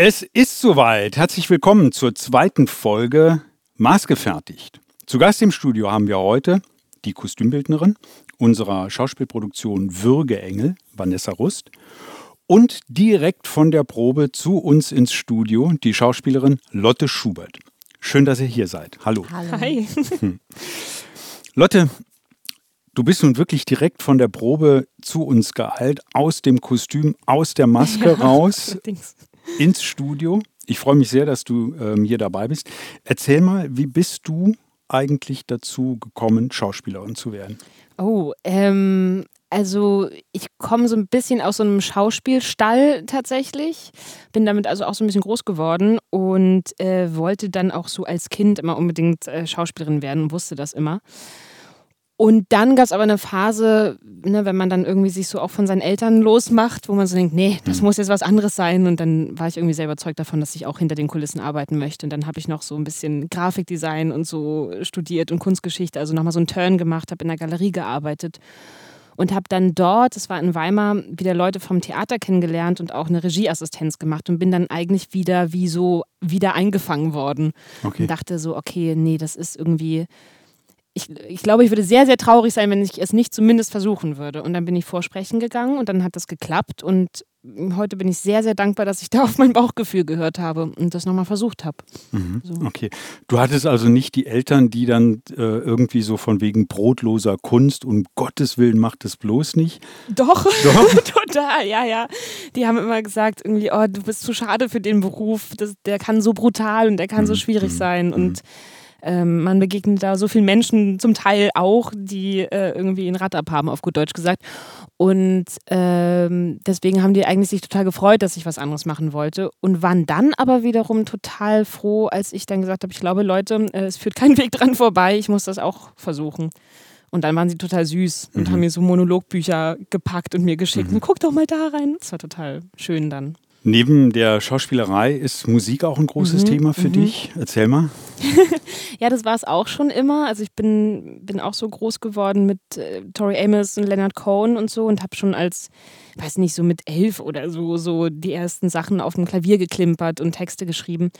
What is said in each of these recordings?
Es ist soweit. Herzlich willkommen zur zweiten Folge Maßgefertigt. Zu Gast im Studio haben wir heute die Kostümbildnerin unserer Schauspielproduktion Würgeengel, Vanessa Rust, und direkt von der Probe zu uns ins Studio die Schauspielerin Lotte Schubert. Schön, dass ihr hier seid. Hallo. Hallo. Hi. Lotte, du bist nun wirklich direkt von der Probe zu uns geeilt, aus dem Kostüm, aus der Maske ja, raus, ins Studio. Ich freue mich sehr, dass du ähm, hier dabei bist. Erzähl mal, wie bist du eigentlich dazu gekommen, Schauspielerin zu werden? Oh, ähm, also ich komme so ein bisschen aus so einem Schauspielstall tatsächlich, bin damit also auch so ein bisschen groß geworden und äh, wollte dann auch so als Kind immer unbedingt äh, Schauspielerin werden und wusste das immer. Und dann gab es aber eine Phase, ne, wenn man dann irgendwie sich so auch von seinen Eltern losmacht, wo man so denkt, nee, das mhm. muss jetzt was anderes sein. Und dann war ich irgendwie sehr überzeugt davon, dass ich auch hinter den Kulissen arbeiten möchte. Und dann habe ich noch so ein bisschen Grafikdesign und so studiert und Kunstgeschichte, also nochmal so einen Turn gemacht, habe in der Galerie gearbeitet und habe dann dort, das war in Weimar, wieder Leute vom Theater kennengelernt und auch eine Regieassistenz gemacht und bin dann eigentlich wieder wie so wieder eingefangen worden okay. und dachte so, okay, nee, das ist irgendwie ich, ich glaube, ich würde sehr, sehr traurig sein, wenn ich es nicht zumindest versuchen würde. Und dann bin ich vorsprechen gegangen und dann hat das geklappt. Und heute bin ich sehr, sehr dankbar, dass ich da auf mein Bauchgefühl gehört habe und das nochmal versucht habe. Mhm. So. Okay. Du hattest also nicht die Eltern, die dann äh, irgendwie so von wegen brotloser Kunst, um Gottes Willen macht es bloß nicht. Doch, Doch? total, ja, ja. Die haben immer gesagt, irgendwie, oh, du bist zu schade für den Beruf, das, der kann so brutal und der kann mhm. so schwierig mhm. sein. Und mhm ähm, man begegnet da so vielen Menschen, zum Teil auch, die äh, irgendwie ein Rad abhaben, auf gut Deutsch gesagt. Und ähm, deswegen haben die eigentlich sich total gefreut, dass ich was anderes machen wollte und waren dann aber wiederum total froh, als ich dann gesagt habe, ich glaube, Leute, äh, es führt kein Weg dran vorbei, ich muss das auch versuchen. Und dann waren sie total süß und mhm. haben mir so Monologbücher gepackt und mir geschickt. Mhm. guck doch mal da rein. Das war total schön dann. Neben der Schauspielerei ist Musik auch ein großes mhm, Thema für mhm. dich. Erzähl mal. ja, das war es auch schon immer. Also ich bin, bin auch so groß geworden mit äh, Tori Amos und Leonard Cohen und so und habe schon als, weiß nicht, so mit elf oder so, so die ersten Sachen auf dem Klavier geklimpert und Texte geschrieben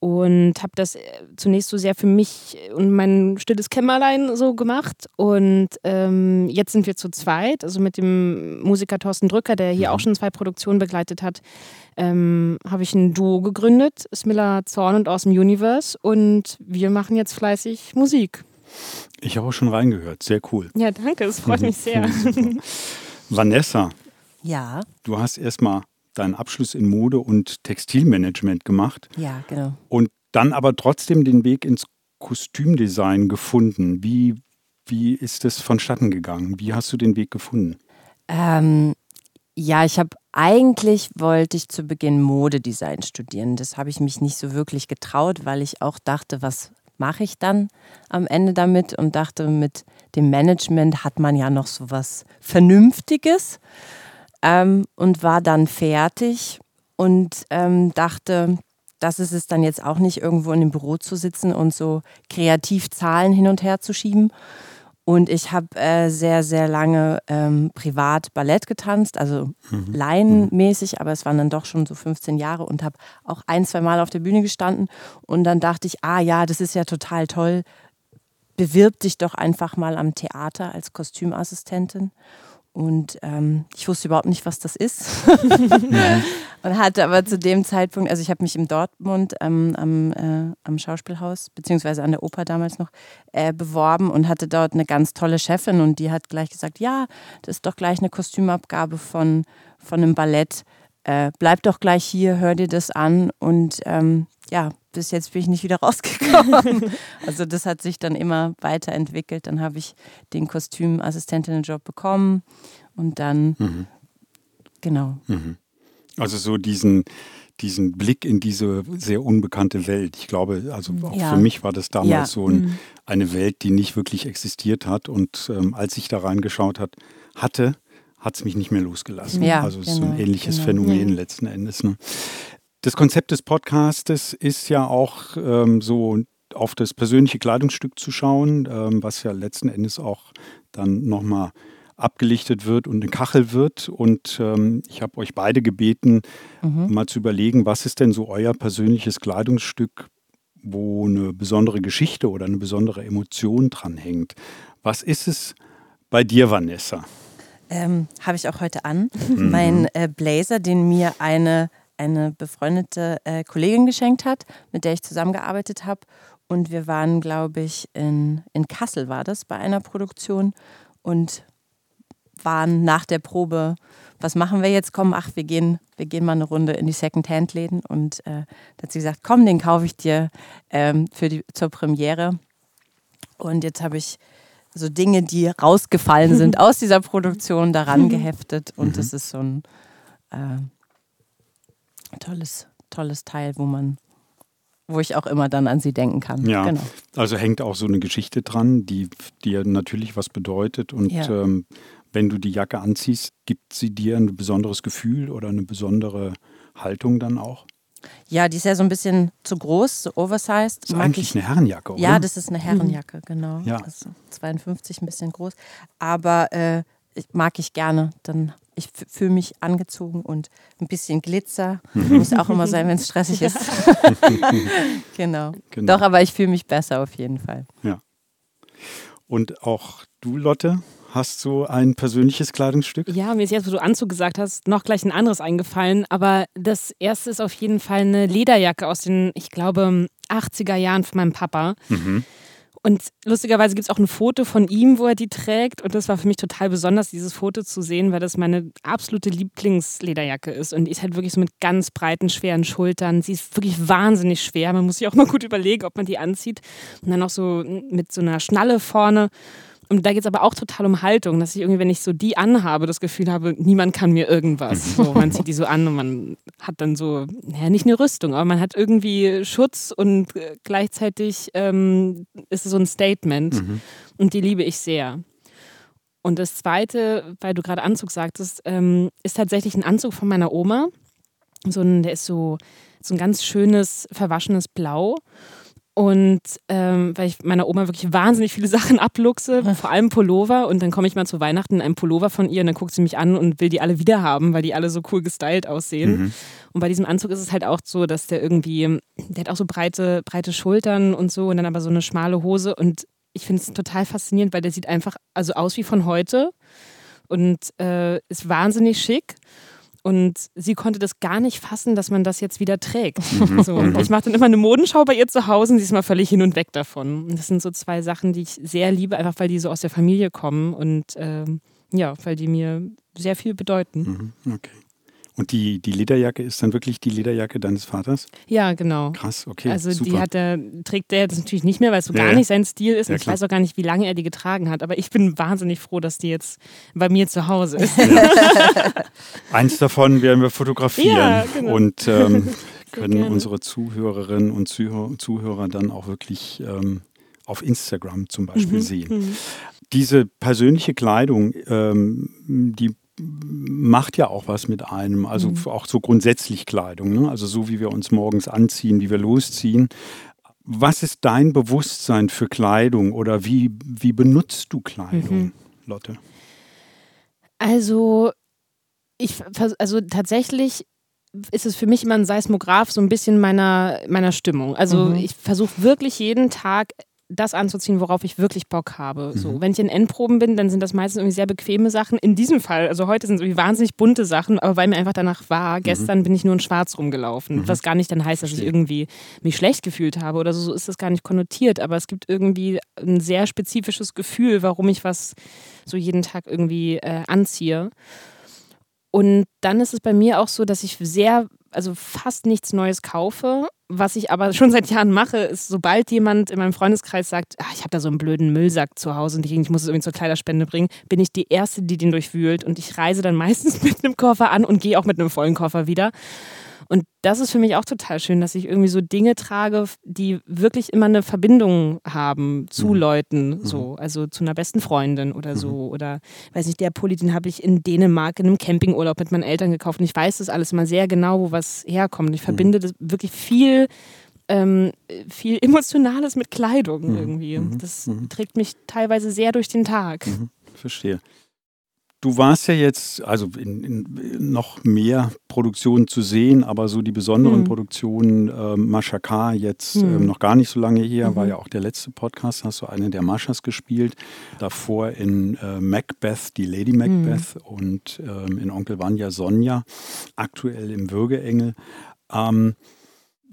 und habe das äh, zunächst so sehr für mich und mein stilles Kämmerlein so gemacht. Und ähm, jetzt sind wir zu zweit, also mit dem Musiker Thorsten Drücker, der hier auch schon zwei Produktionen begleitet hat, ähm, habe ich ein Duo gegründet, Smiller Zorn und Awesome Universe. Und wir machen jetzt fleißig Musik. Ich habe auch schon reingehört, sehr cool. Ja, danke, das freut mich sehr. Vanessa. Ja. Du hast erstmal deinen Abschluss in Mode und Textilmanagement gemacht. Ja, genau. Und dann aber trotzdem den Weg ins Kostümdesign gefunden. Wie, wie ist das vonstatten gegangen? Wie hast du den Weg gefunden? Ähm, ja, ich habe eigentlich wollte ich zu Beginn Modedesign studieren. Das habe ich mich nicht so wirklich getraut, weil ich auch dachte, was mache ich dann am Ende damit und dachte, mit dem Management hat man ja noch so was Vernünftiges ähm, und war dann fertig und ähm, dachte, das ist es dann jetzt auch nicht, irgendwo in dem Büro zu sitzen und so kreativ Zahlen hin und her zu schieben. Und ich habe äh, sehr, sehr lange ähm, privat Ballett getanzt, also mhm. laienmäßig, aber es waren dann doch schon so 15 Jahre und habe auch ein, zwei Mal auf der Bühne gestanden. Und dann dachte ich, ah ja, das ist ja total toll. Bewirb dich doch einfach mal am Theater als Kostümassistentin. Und ähm, ich wusste überhaupt nicht, was das ist. und hatte aber zu dem Zeitpunkt, also ich habe mich in Dortmund ähm, am, äh, am Schauspielhaus, beziehungsweise an der Oper damals noch, äh, beworben und hatte dort eine ganz tolle Chefin und die hat gleich gesagt, ja, das ist doch gleich eine Kostümabgabe von, von einem Ballett. Äh, bleib doch gleich hier, hör dir das an und ähm, ja, bis jetzt bin ich nicht wieder rausgekommen. also das hat sich dann immer weiterentwickelt. Dann habe ich den Kostümassistentinnenjob bekommen und dann, mhm. genau. Mhm. Also so diesen, diesen Blick in diese sehr unbekannte Welt. Ich glaube, also auch ja. für mich war das damals ja. so ein, mhm. eine Welt, die nicht wirklich existiert hat. Und ähm, als ich da reingeschaut hat, hatte, hat es mich nicht mehr losgelassen. Ja, also es genau, ist so ein genau, ähnliches genau. Phänomen letzten Endes. Ne? Das Konzept des Podcastes ist ja auch ähm, so auf das persönliche Kleidungsstück zu schauen, ähm, was ja letzten Endes auch dann nochmal abgelichtet wird und eine Kachel wird. Und ähm, ich habe euch beide gebeten, mhm. mal zu überlegen, was ist denn so euer persönliches Kleidungsstück, wo eine besondere Geschichte oder eine besondere Emotion dran hängt. Was ist es bei dir, Vanessa? Ähm, habe ich auch heute an. Mhm. Mein äh, Blazer, den mir eine, eine befreundete äh, Kollegin geschenkt hat, mit der ich zusammengearbeitet habe. Und wir waren, glaube ich, in, in Kassel war das bei einer Produktion und waren nach der Probe, was machen wir jetzt? Komm, ach, wir gehen, wir gehen mal eine Runde in die Second-Hand-Läden. Und äh, da hat sie gesagt, komm, den kaufe ich dir ähm, für die, zur Premiere. Und jetzt habe ich so Dinge, die rausgefallen sind aus dieser Produktion, daran geheftet. Und mhm. das ist so ein äh, tolles, tolles Teil, wo man wo ich auch immer dann an sie denken kann. Ja, genau. also hängt auch so eine Geschichte dran, die dir natürlich was bedeutet. Und ja. ähm, wenn du die Jacke anziehst, gibt sie dir ein besonderes Gefühl oder eine besondere Haltung dann auch? Ja, die ist ja so ein bisschen zu groß, so oversized. Das ist eigentlich ich. eine Herrenjacke, oder? Ja, das ist eine Herrenjacke, genau. Ja. Also 52 ein bisschen groß. Aber äh, mag ich gerne. Dann ich fühle mich angezogen und ein bisschen Glitzer. Muss auch immer sein, wenn es stressig ist. genau. genau. Doch, aber ich fühle mich besser auf jeden Fall. Ja. Und auch du, Lotte, hast du ein persönliches Kleidungsstück? Ja, mir ist jetzt, wo du Anzug gesagt hast, noch gleich ein anderes eingefallen. Aber das erste ist auf jeden Fall eine Lederjacke aus den, ich glaube, 80er Jahren von meinem Papa. Mhm. Und lustigerweise gibt es auch ein Foto von ihm, wo er die trägt. Und das war für mich total besonders, dieses Foto zu sehen, weil das meine absolute Lieblingslederjacke ist. Und die ist halt wirklich so mit ganz breiten, schweren Schultern. Sie ist wirklich wahnsinnig schwer. Man muss sich auch mal gut überlegen, ob man die anzieht. Und dann auch so mit so einer Schnalle vorne. Und da geht es aber auch total um Haltung, dass ich irgendwie, wenn ich so die anhabe, das Gefühl habe, niemand kann mir irgendwas. So, man zieht die so an und man hat dann so, naja, nicht eine Rüstung, aber man hat irgendwie Schutz und äh, gleichzeitig ähm, ist es so ein Statement. Mhm. Und die liebe ich sehr. Und das Zweite, weil du gerade Anzug sagtest, ähm, ist tatsächlich ein Anzug von meiner Oma. So ein, der ist so, so ein ganz schönes, verwaschenes Blau. Und ähm, weil ich meiner Oma wirklich wahnsinnig viele Sachen abluchse, vor allem Pullover. Und dann komme ich mal zu Weihnachten in einem Pullover von ihr und dann guckt sie mich an und will die alle wieder haben, weil die alle so cool gestylt aussehen. Mhm. Und bei diesem Anzug ist es halt auch so, dass der irgendwie, der hat auch so breite, breite Schultern und so und dann aber so eine schmale Hose. Und ich finde es total faszinierend, weil der sieht einfach also aus wie von heute und äh, ist wahnsinnig schick. Und sie konnte das gar nicht fassen, dass man das jetzt wieder trägt. Mhm. So. Mhm. Ich mache dann immer eine Modenschau bei ihr zu Hause und sie ist mal völlig hin und weg davon. Und das sind so zwei Sachen, die ich sehr liebe, einfach weil die so aus der Familie kommen und ähm, ja, weil die mir sehr viel bedeuten. Mhm. Okay. Und die, die Lederjacke ist dann wirklich die Lederjacke deines Vaters? Ja, genau. Krass, okay. Also super. die hat er, trägt der jetzt natürlich nicht mehr, weil es so ja, gar nicht sein Stil ist. Ja, und ich weiß auch gar nicht, wie lange er die getragen hat. Aber ich bin wahnsinnig froh, dass die jetzt bei mir zu Hause ist. Ja. Eins davon werden wir fotografieren genau. und ähm, können unsere Zuhörerinnen und Zuhörer dann auch wirklich ähm, auf Instagram zum Beispiel mhm. sehen. Mhm. Diese persönliche Kleidung, ähm, die macht ja auch was mit einem, also mhm. auch so grundsätzlich Kleidung, ne? also so wie wir uns morgens anziehen, wie wir losziehen. Was ist dein Bewusstsein für Kleidung oder wie, wie benutzt du Kleidung, mhm. Lotte? Also, ich, also tatsächlich ist es für mich immer ein Seismograph so ein bisschen meiner, meiner Stimmung. Also mhm. ich versuche wirklich jeden Tag das anzuziehen, worauf ich wirklich Bock habe. Mhm. So, wenn ich in Endproben bin, dann sind das meistens irgendwie sehr bequeme Sachen. In diesem Fall, also heute sind es irgendwie wahnsinnig bunte Sachen, aber weil mir einfach danach war, mhm. gestern bin ich nur in Schwarz rumgelaufen. Mhm. Was gar nicht dann heißt, dass ich irgendwie mich schlecht gefühlt habe oder so, so ist das gar nicht konnotiert. Aber es gibt irgendwie ein sehr spezifisches Gefühl, warum ich was so jeden Tag irgendwie äh, anziehe. Und dann ist es bei mir auch so, dass ich sehr also fast nichts Neues kaufe. Was ich aber schon seit Jahren mache, ist, sobald jemand in meinem Freundeskreis sagt, ach, ich habe da so einen blöden Müllsack zu Hause und ich muss es irgendwie zur Kleiderspende bringen, bin ich die Erste, die den durchwühlt. Und ich reise dann meistens mit einem Koffer an und gehe auch mit einem vollen Koffer wieder. Und das ist für mich auch total schön, dass ich irgendwie so Dinge trage, die wirklich immer eine Verbindung haben zu mhm. Leuten, mhm. so, also zu einer besten Freundin oder so. Mhm. Oder weiß nicht, der Pulli, den habe ich in Dänemark in einem Campingurlaub mit meinen Eltern gekauft. Und ich weiß das alles immer sehr genau, wo was herkommt. Ich mhm. verbinde das wirklich viel ähm, viel Emotionales mit Kleidung mhm. irgendwie. Mhm. Das trägt mich teilweise sehr durch den Tag. Verstehe. Du warst ja jetzt, also in, in noch mehr Produktionen zu sehen, aber so die besonderen mhm. Produktionen, äh, Mascha K. jetzt mhm. ähm, noch gar nicht so lange her, mhm. war ja auch der letzte Podcast, hast du eine der Maschas gespielt. Davor in äh, Macbeth, die Lady Macbeth mhm. und ähm, in Onkel Vanya Sonja, aktuell im Würgeengel. Ähm,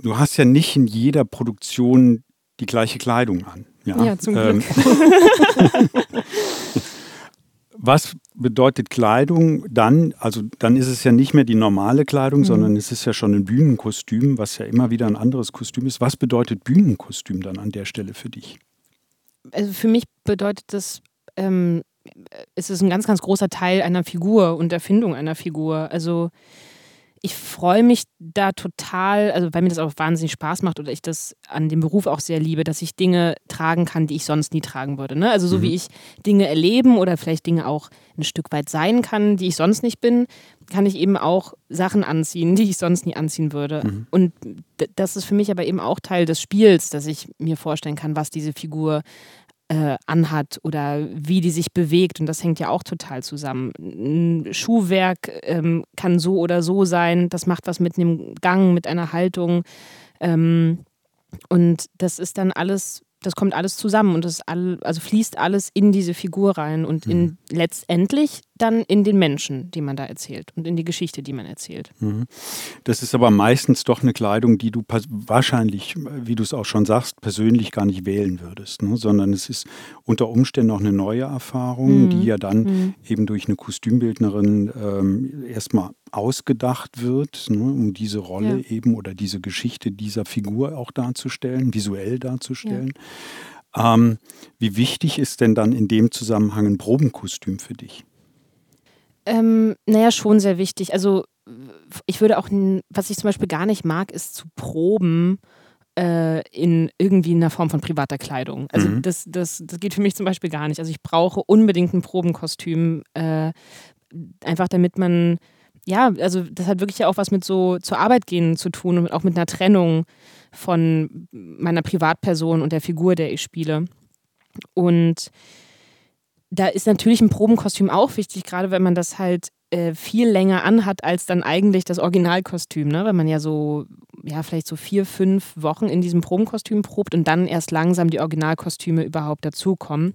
du hast ja nicht in jeder Produktion die gleiche Kleidung an. Ja, ja zum Glück. Ähm, Was bedeutet Kleidung dann? Also dann ist es ja nicht mehr die normale Kleidung, mhm. sondern es ist ja schon ein Bühnenkostüm, was ja immer wieder ein anderes Kostüm ist. Was bedeutet Bühnenkostüm dann an der Stelle für dich? Also für mich bedeutet das, ähm, es ist ein ganz, ganz großer Teil einer Figur und Erfindung einer Figur. Also ich freue mich da total, also weil mir das auch wahnsinnig Spaß macht oder ich das an dem Beruf auch sehr liebe, dass ich Dinge tragen kann, die ich sonst nie tragen würde. Ne? Also so mhm. wie ich Dinge erleben oder vielleicht Dinge auch ein Stück weit sein kann, die ich sonst nicht bin, kann ich eben auch Sachen anziehen, die ich sonst nie anziehen würde. Mhm. Und das ist für mich aber eben auch Teil des Spiels, dass ich mir vorstellen kann, was diese Figur äh, anhat oder wie die sich bewegt. Und das hängt ja auch total zusammen. Ein Schuhwerk ähm, kann so oder so sein. Das macht was mit einem Gang, mit einer Haltung. Ähm, und das ist dann alles das kommt alles zusammen und das all, also fließt alles in diese Figur rein und in mhm. letztendlich dann in den Menschen, die man da erzählt und in die Geschichte, die man erzählt. Mhm. Das ist aber meistens doch eine Kleidung, die du wahrscheinlich, wie du es auch schon sagst, persönlich gar nicht wählen würdest, ne? sondern es ist unter Umständen auch eine neue Erfahrung, mhm. die ja dann mhm. eben durch eine Kostümbildnerin ähm, erstmal ausgedacht wird, ne, um diese Rolle ja. eben oder diese Geschichte dieser Figur auch darzustellen, visuell darzustellen. Ja. Ähm, wie wichtig ist denn dann in dem Zusammenhang ein Probenkostüm für dich? Ähm, naja, schon sehr wichtig. Also ich würde auch, was ich zum Beispiel gar nicht mag, ist zu proben äh, in irgendwie einer Form von privater Kleidung. Also mhm. das, das, das geht für mich zum Beispiel gar nicht. Also ich brauche unbedingt ein Probenkostüm, äh, einfach damit man ja, also das hat wirklich ja auch was mit so zur Arbeit gehen zu tun und auch mit einer Trennung von meiner Privatperson und der Figur, der ich spiele. Und da ist natürlich ein Probenkostüm auch wichtig, gerade wenn man das halt äh, viel länger anhat als dann eigentlich das Originalkostüm, ne? Wenn man ja so, ja, vielleicht so vier, fünf Wochen in diesem Probenkostüm probt und dann erst langsam die Originalkostüme überhaupt dazukommen.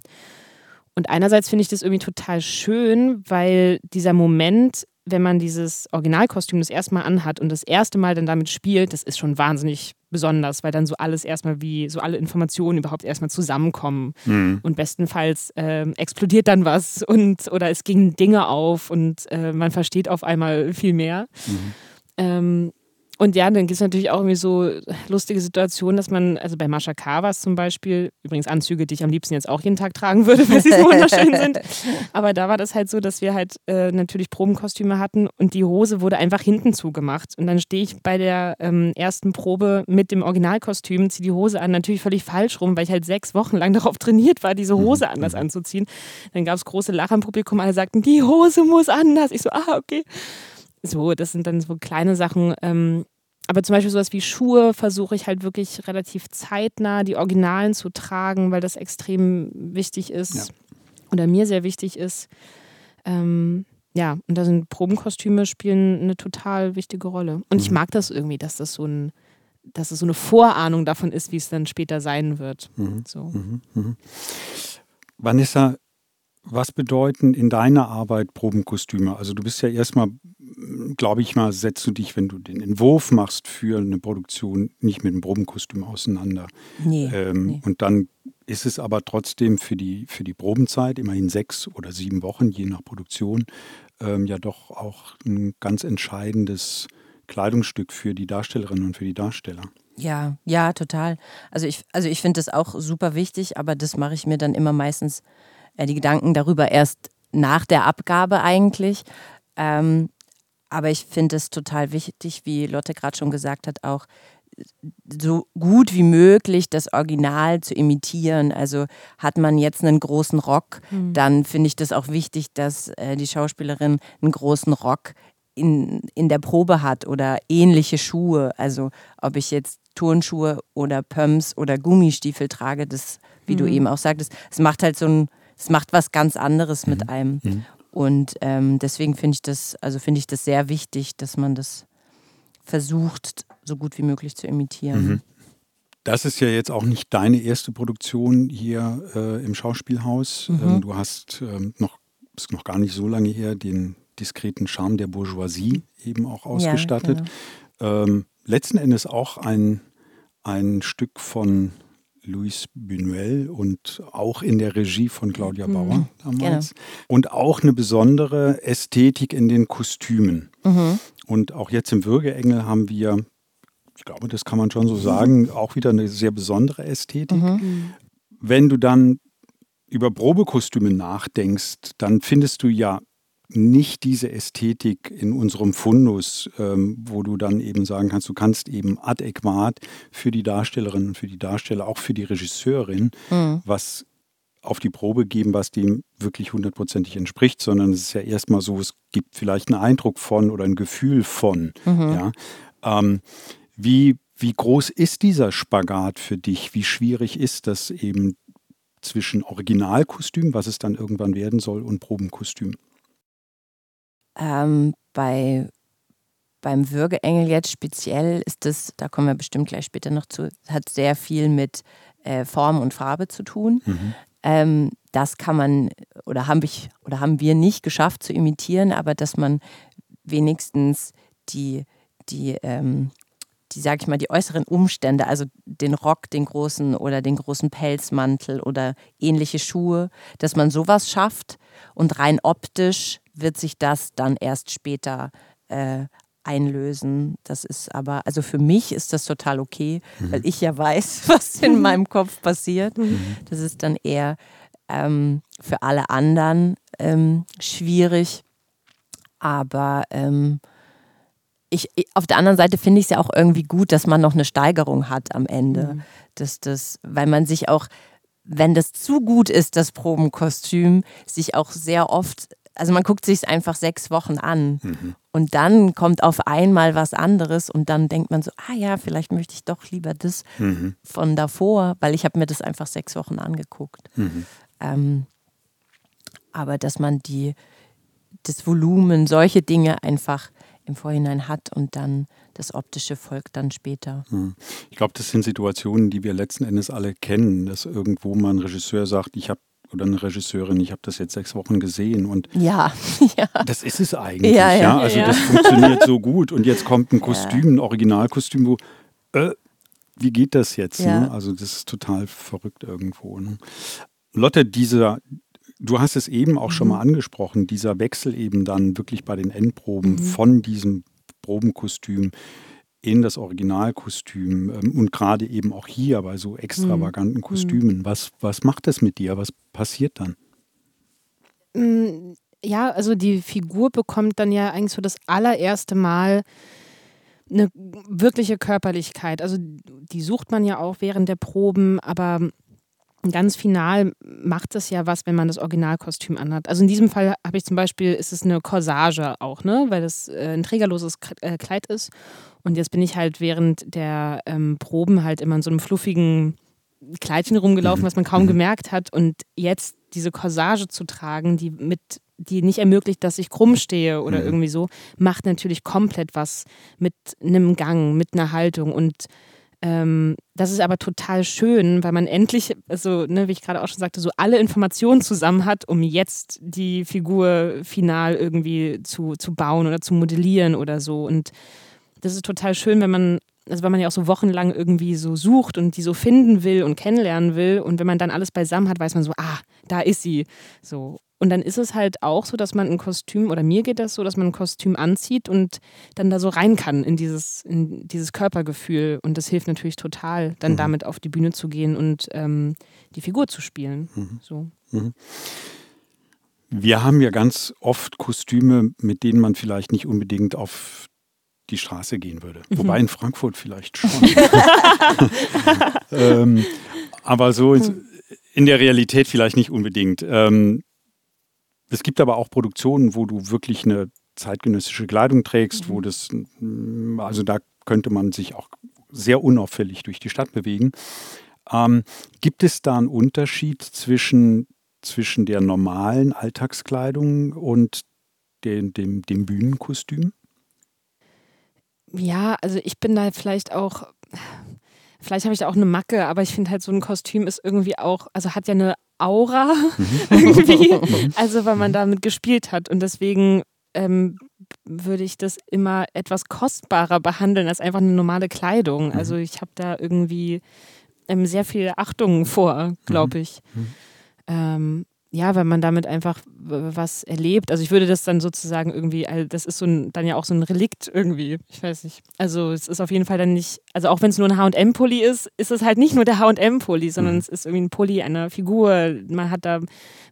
Und einerseits finde ich das irgendwie total schön, weil dieser Moment wenn man dieses Originalkostüm das erste Mal anhat und das erste Mal dann damit spielt, das ist schon wahnsinnig besonders, weil dann so alles erstmal wie, so alle Informationen überhaupt erstmal zusammenkommen. Mhm. Und bestenfalls äh, explodiert dann was und oder es gingen Dinge auf und äh, man versteht auf einmal viel mehr. Mhm. Ähm, und ja, dann gibt es natürlich auch irgendwie so lustige Situationen, dass man, also bei Mascha Kawas zum Beispiel, übrigens Anzüge, die ich am liebsten jetzt auch jeden Tag tragen würde, weil sie so wunderschön sind. Aber da war das halt so, dass wir halt äh, natürlich Probenkostüme hatten und die Hose wurde einfach hinten zugemacht. Und dann stehe ich bei der ähm, ersten Probe mit dem Originalkostüm, ziehe die Hose an, natürlich völlig falsch rum, weil ich halt sechs Wochen lang darauf trainiert war, diese Hose mhm. anders anzuziehen. Dann gab es große Lacher im Publikum, alle sagten, die Hose muss anders. Ich so, ah, okay. So, das sind dann so kleine Sachen. Ähm, aber zum Beispiel sowas wie Schuhe versuche ich halt wirklich relativ zeitnah die Originalen zu tragen, weil das extrem wichtig ist ja. oder mir sehr wichtig ist. Ähm, ja, und da sind Probenkostüme spielen eine total wichtige Rolle. Und mhm. ich mag das irgendwie, dass das so ein, dass es so eine Vorahnung davon ist, wie es dann später sein wird. Mhm. So. Mhm. mhm. Vanessa, was bedeuten in deiner Arbeit Probenkostüme? Also du bist ja erstmal, glaube ich mal, setzt du dich, wenn du den Entwurf machst für eine Produktion, nicht mit einem Probenkostüm auseinander. Nee, ähm, nee. Und dann ist es aber trotzdem für die, für die Probenzeit, immerhin sechs oder sieben Wochen, je nach Produktion, ähm, ja doch auch ein ganz entscheidendes Kleidungsstück für die Darstellerinnen und für die Darsteller. Ja, ja, total. Also ich, also ich finde das auch super wichtig, aber das mache ich mir dann immer meistens äh, die Gedanken darüber erst nach der Abgabe eigentlich. Ähm, aber ich finde es total wichtig, wie Lotte gerade schon gesagt hat, auch so gut wie möglich das Original zu imitieren. Also hat man jetzt einen großen Rock, mhm. dann finde ich das auch wichtig, dass äh, die Schauspielerin einen großen Rock in, in der Probe hat oder ähnliche Schuhe. Also ob ich jetzt Turnschuhe oder Pumps oder Gummistiefel trage, das, wie mhm. du eben auch sagtest, es macht halt so ein es macht was ganz anderes mit mhm. einem. Mhm. Und ähm, deswegen finde ich das, also finde ich das sehr wichtig, dass man das versucht, so gut wie möglich zu imitieren. Mhm. Das ist ja jetzt auch nicht deine erste Produktion hier äh, im Schauspielhaus. Mhm. Ähm, du hast ähm, noch, ist noch gar nicht so lange her, den diskreten Charme der Bourgeoisie eben auch ausgestattet. Ja, genau. ähm, letzten Endes auch ein, ein Stück von Luis Buñuel und auch in der Regie von Claudia mhm. Bauer damals. Genau. Und auch eine besondere Ästhetik in den Kostümen. Mhm. Und auch jetzt im Würgeengel haben wir, ich glaube, das kann man schon so sagen, auch wieder eine sehr besondere Ästhetik. Mhm. Wenn du dann über Probekostüme nachdenkst, dann findest du ja nicht diese Ästhetik in unserem Fundus, ähm, wo du dann eben sagen kannst, du kannst eben adäquat für die Darstellerin und für die Darsteller, auch für die Regisseurin, mhm. was auf die Probe geben, was dem wirklich hundertprozentig entspricht, sondern es ist ja erstmal so, es gibt vielleicht einen Eindruck von oder ein Gefühl von. Mhm. Ja. Ähm, wie, wie groß ist dieser Spagat für dich? Wie schwierig ist das eben zwischen Originalkostüm, was es dann irgendwann werden soll, und Probenkostüm? Ähm, bei, beim Würgeengel jetzt speziell ist das, da kommen wir bestimmt gleich später noch zu, hat sehr viel mit äh, Form und Farbe zu tun. Mhm. Ähm, das kann man oder haben, ich, oder haben wir nicht geschafft zu imitieren, aber dass man wenigstens die, die, ähm, die, sag ich mal, die äußeren Umstände, also den Rock, den großen oder den großen Pelzmantel oder ähnliche Schuhe, dass man sowas schafft und rein optisch wird sich das dann erst später äh, einlösen. Das ist aber, also für mich ist das total okay, mhm. weil ich ja weiß, was in meinem Kopf passiert. Mhm. Das ist dann eher ähm, für alle anderen ähm, schwierig. Aber ähm, ich, auf der anderen Seite finde ich es ja auch irgendwie gut, dass man noch eine Steigerung hat am Ende. Mhm. Dass das, weil man sich auch, wenn das zu gut ist, das Probenkostüm, sich auch sehr oft also man guckt sich es einfach sechs Wochen an mhm. und dann kommt auf einmal was anderes und dann denkt man so, ah ja, vielleicht möchte ich doch lieber das mhm. von davor, weil ich habe mir das einfach sechs Wochen angeguckt. Mhm. Ähm, aber dass man die, das Volumen, solche Dinge einfach im Vorhinein hat und dann das optische folgt dann später. Mhm. Ich glaube, das sind Situationen, die wir letzten Endes alle kennen, dass irgendwo mal ein Regisseur sagt, ich habe oder eine Regisseurin, ich habe das jetzt sechs Wochen gesehen und ja, ja. das ist es eigentlich. Ja, ja. ja? Also ja. das funktioniert so gut und jetzt kommt ein Kostüm, ein Originalkostüm, wo äh, wie geht das jetzt? Ne? Also das ist total verrückt irgendwo. Ne? Lotte, dieser, du hast es eben auch mhm. schon mal angesprochen, dieser Wechsel eben dann wirklich bei den Endproben mhm. von diesem Probenkostüm in das Originalkostüm ähm, und gerade eben auch hier bei so extravaganten mhm. Kostümen. Was, was macht das mit dir? Was passiert dann? Mm, ja, also die Figur bekommt dann ja eigentlich so das allererste Mal eine wirkliche Körperlichkeit. Also die sucht man ja auch während der Proben, aber ganz final macht es ja was, wenn man das Originalkostüm anhat. Also in diesem Fall habe ich zum Beispiel, ist es eine Corsage auch, ne? weil es äh, ein trägerloses äh, Kleid ist. Und jetzt bin ich halt während der ähm, Proben halt immer in so einem fluffigen Kleidchen rumgelaufen, mhm. was man kaum mhm. gemerkt hat. Und jetzt diese Corsage zu tragen, die mit die nicht ermöglicht, dass ich krumm stehe oder mhm. irgendwie so, macht natürlich komplett was mit einem Gang, mit einer Haltung und ähm, das ist aber total schön, weil man endlich, also ne, wie ich gerade auch schon sagte, so alle Informationen zusammen hat, um jetzt die Figur final irgendwie zu, zu bauen oder zu modellieren oder so. Und das ist total schön, wenn man, also wenn man ja auch so wochenlang irgendwie so sucht und die so finden will und kennenlernen will. Und wenn man dann alles beisammen hat, weiß man so, ah, da ist sie. So. Und dann ist es halt auch so, dass man ein Kostüm, oder mir geht das so, dass man ein Kostüm anzieht und dann da so rein kann in dieses, in dieses Körpergefühl. Und das hilft natürlich total, dann mhm. damit auf die Bühne zu gehen und ähm, die Figur zu spielen. Mhm. So. Mhm. Wir haben ja ganz oft Kostüme, mit denen man vielleicht nicht unbedingt auf die Straße gehen würde. Mhm. Wobei in Frankfurt vielleicht schon. ähm, aber so in, in, der Realität vielleicht nicht unbedingt. Ähm, es gibt aber auch Produktionen, wo du wirklich eine zeitgenössische Kleidung trägst, mhm. wo das, mm, also da könnte man sich auch sehr unauffällig durch die Stadt bewegen. Ähm, gibt es da einen Unterschied zwischen zwischen der normalen Alltagskleidung und den, dem, dem Bühnenkostüm? Ja, also ich bin da vielleicht auch, vielleicht habe ich da auch eine Macke, aber ich finde halt so ein Kostüm ist irgendwie auch, also hat ja eine Aura mhm. irgendwie, also weil man damit gespielt hat und deswegen ähm, würde ich das immer etwas kostbarer behandeln als einfach eine normale Kleidung. Mhm. Also ich habe da irgendwie ähm, sehr viel Achtung vor, glaube ich. Mhm. Ähm, ja, weil man damit einfach was erlebt. Also ich würde das dann sozusagen irgendwie, das ist so ein, dann ja auch so ein Relikt irgendwie. Ich weiß nicht. Also es ist auf jeden Fall dann nicht, also auch wenn es nur ein H&M-Pulli ist, ist es halt nicht nur der H&M-Pulli, sondern mhm. es ist irgendwie ein Pulli einer Figur. Man hat da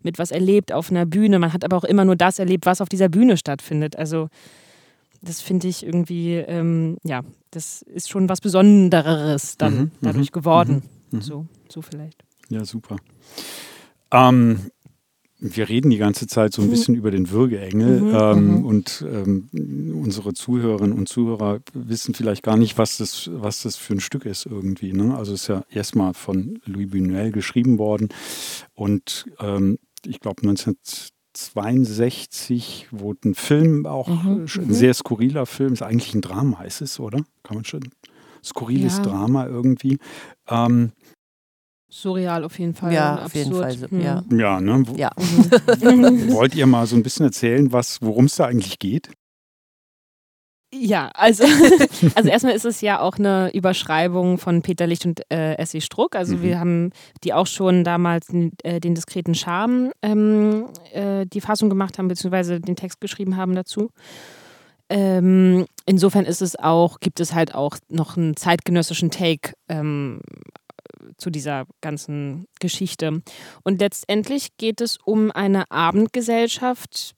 mit was erlebt auf einer Bühne. Man hat aber auch immer nur das erlebt, was auf dieser Bühne stattfindet. Also das finde ich irgendwie, ähm, ja, das ist schon was Besondereres dann mhm, dadurch mhm, geworden. Mhm, so, so vielleicht. Ja, super. Ähm, wir reden die ganze Zeit so ein mhm. bisschen über den Würgeengel mhm, ähm, mhm. und ähm, unsere Zuhörerinnen und Zuhörer wissen vielleicht gar nicht, was das, was das für ein Stück ist irgendwie. Ne? Also es ist ja erstmal von Louis Buñuel geschrieben worden und ähm, ich glaube 1962 wurde ein Film auch, mhm, ein mhm. sehr skurriler Film, ist eigentlich ein Drama, ist es, oder? Kann man schon, skurriles ja. Drama irgendwie. Ähm, Surreal auf jeden Fall. Ja, auf jeden Fall. Hm. Ja, ja, ne? ja. Wollt ihr mal so ein bisschen erzählen, worum es da eigentlich geht? Ja, also, also erstmal ist es ja auch eine Überschreibung von Peter Licht und äh, Essie Struck. Also mhm. wir haben die auch schon damals den, äh, den diskreten Charme ähm, äh, die Fassung gemacht haben, beziehungsweise den Text geschrieben haben dazu. Ähm, insofern ist es auch, gibt es halt auch noch einen zeitgenössischen Take ähm, zu dieser ganzen Geschichte. Und letztendlich geht es um eine Abendgesellschaft,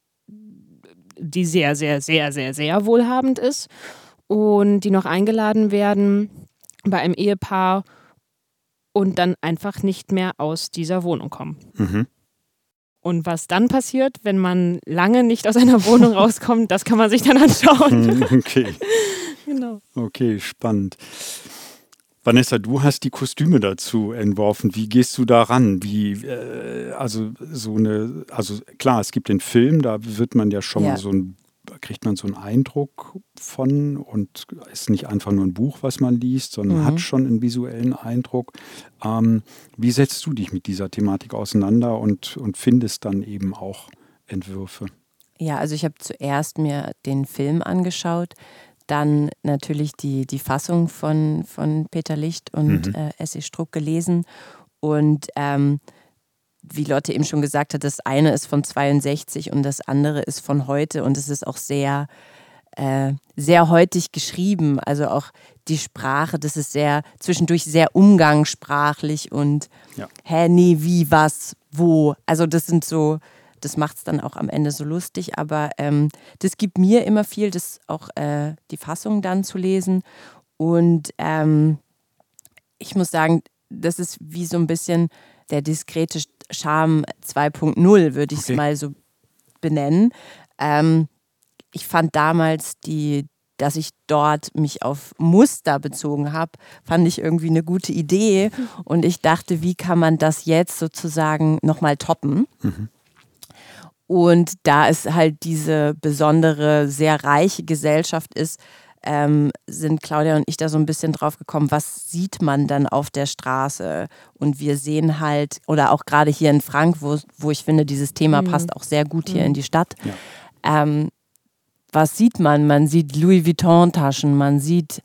die sehr, sehr, sehr, sehr, sehr wohlhabend ist und die noch eingeladen werden bei einem Ehepaar und dann einfach nicht mehr aus dieser Wohnung kommen. Mhm. Und was dann passiert, wenn man lange nicht aus einer Wohnung rauskommt, das kann man sich dann anschauen. Okay. genau. Okay, spannend. Vanessa, du hast die Kostüme dazu entworfen. Wie gehst du daran? Wie, äh, also so eine, also klar, es gibt den Film, da wird man ja schon ja. mal so ein, kriegt man so einen Eindruck von und ist nicht einfach nur ein Buch, was man liest, sondern mhm. hat schon einen visuellen Eindruck. Ähm, wie setzt du dich mit dieser Thematik auseinander und, und findest dann eben auch Entwürfe? Ja, also ich habe zuerst mir den Film angeschaut, dann natürlich die, die Fassung von, von Peter Licht und mhm. äh, Essie Struck gelesen. Und ähm, wie Lotte eben schon gesagt hat, das eine ist von 62 und das andere ist von heute. Und es ist auch sehr, äh, sehr heutig geschrieben. Also auch die Sprache, das ist sehr zwischendurch sehr umgangssprachlich und ja. hä, nee, wie, was, wo. Also das sind so das macht es dann auch am Ende so lustig. Aber ähm, das gibt mir immer viel, das auch äh, die Fassung dann zu lesen. Und ähm, ich muss sagen, das ist wie so ein bisschen der diskrete Charme 2.0, würde ich es okay. mal so benennen. Ähm, ich fand damals die, dass ich dort mich auf Muster bezogen habe, fand ich irgendwie eine gute Idee. Und ich dachte, wie kann man das jetzt sozusagen nochmal toppen? Mhm. Und da es halt diese besondere, sehr reiche Gesellschaft ist, ähm, sind Claudia und ich da so ein bisschen drauf gekommen, was sieht man dann auf der Straße? Und wir sehen halt, oder auch gerade hier in Frank, wo, wo ich finde, dieses Thema mhm. passt auch sehr gut hier mhm. in die Stadt. Ja. Ähm, was sieht man? Man sieht Louis Vuitton-Taschen, man sieht äh,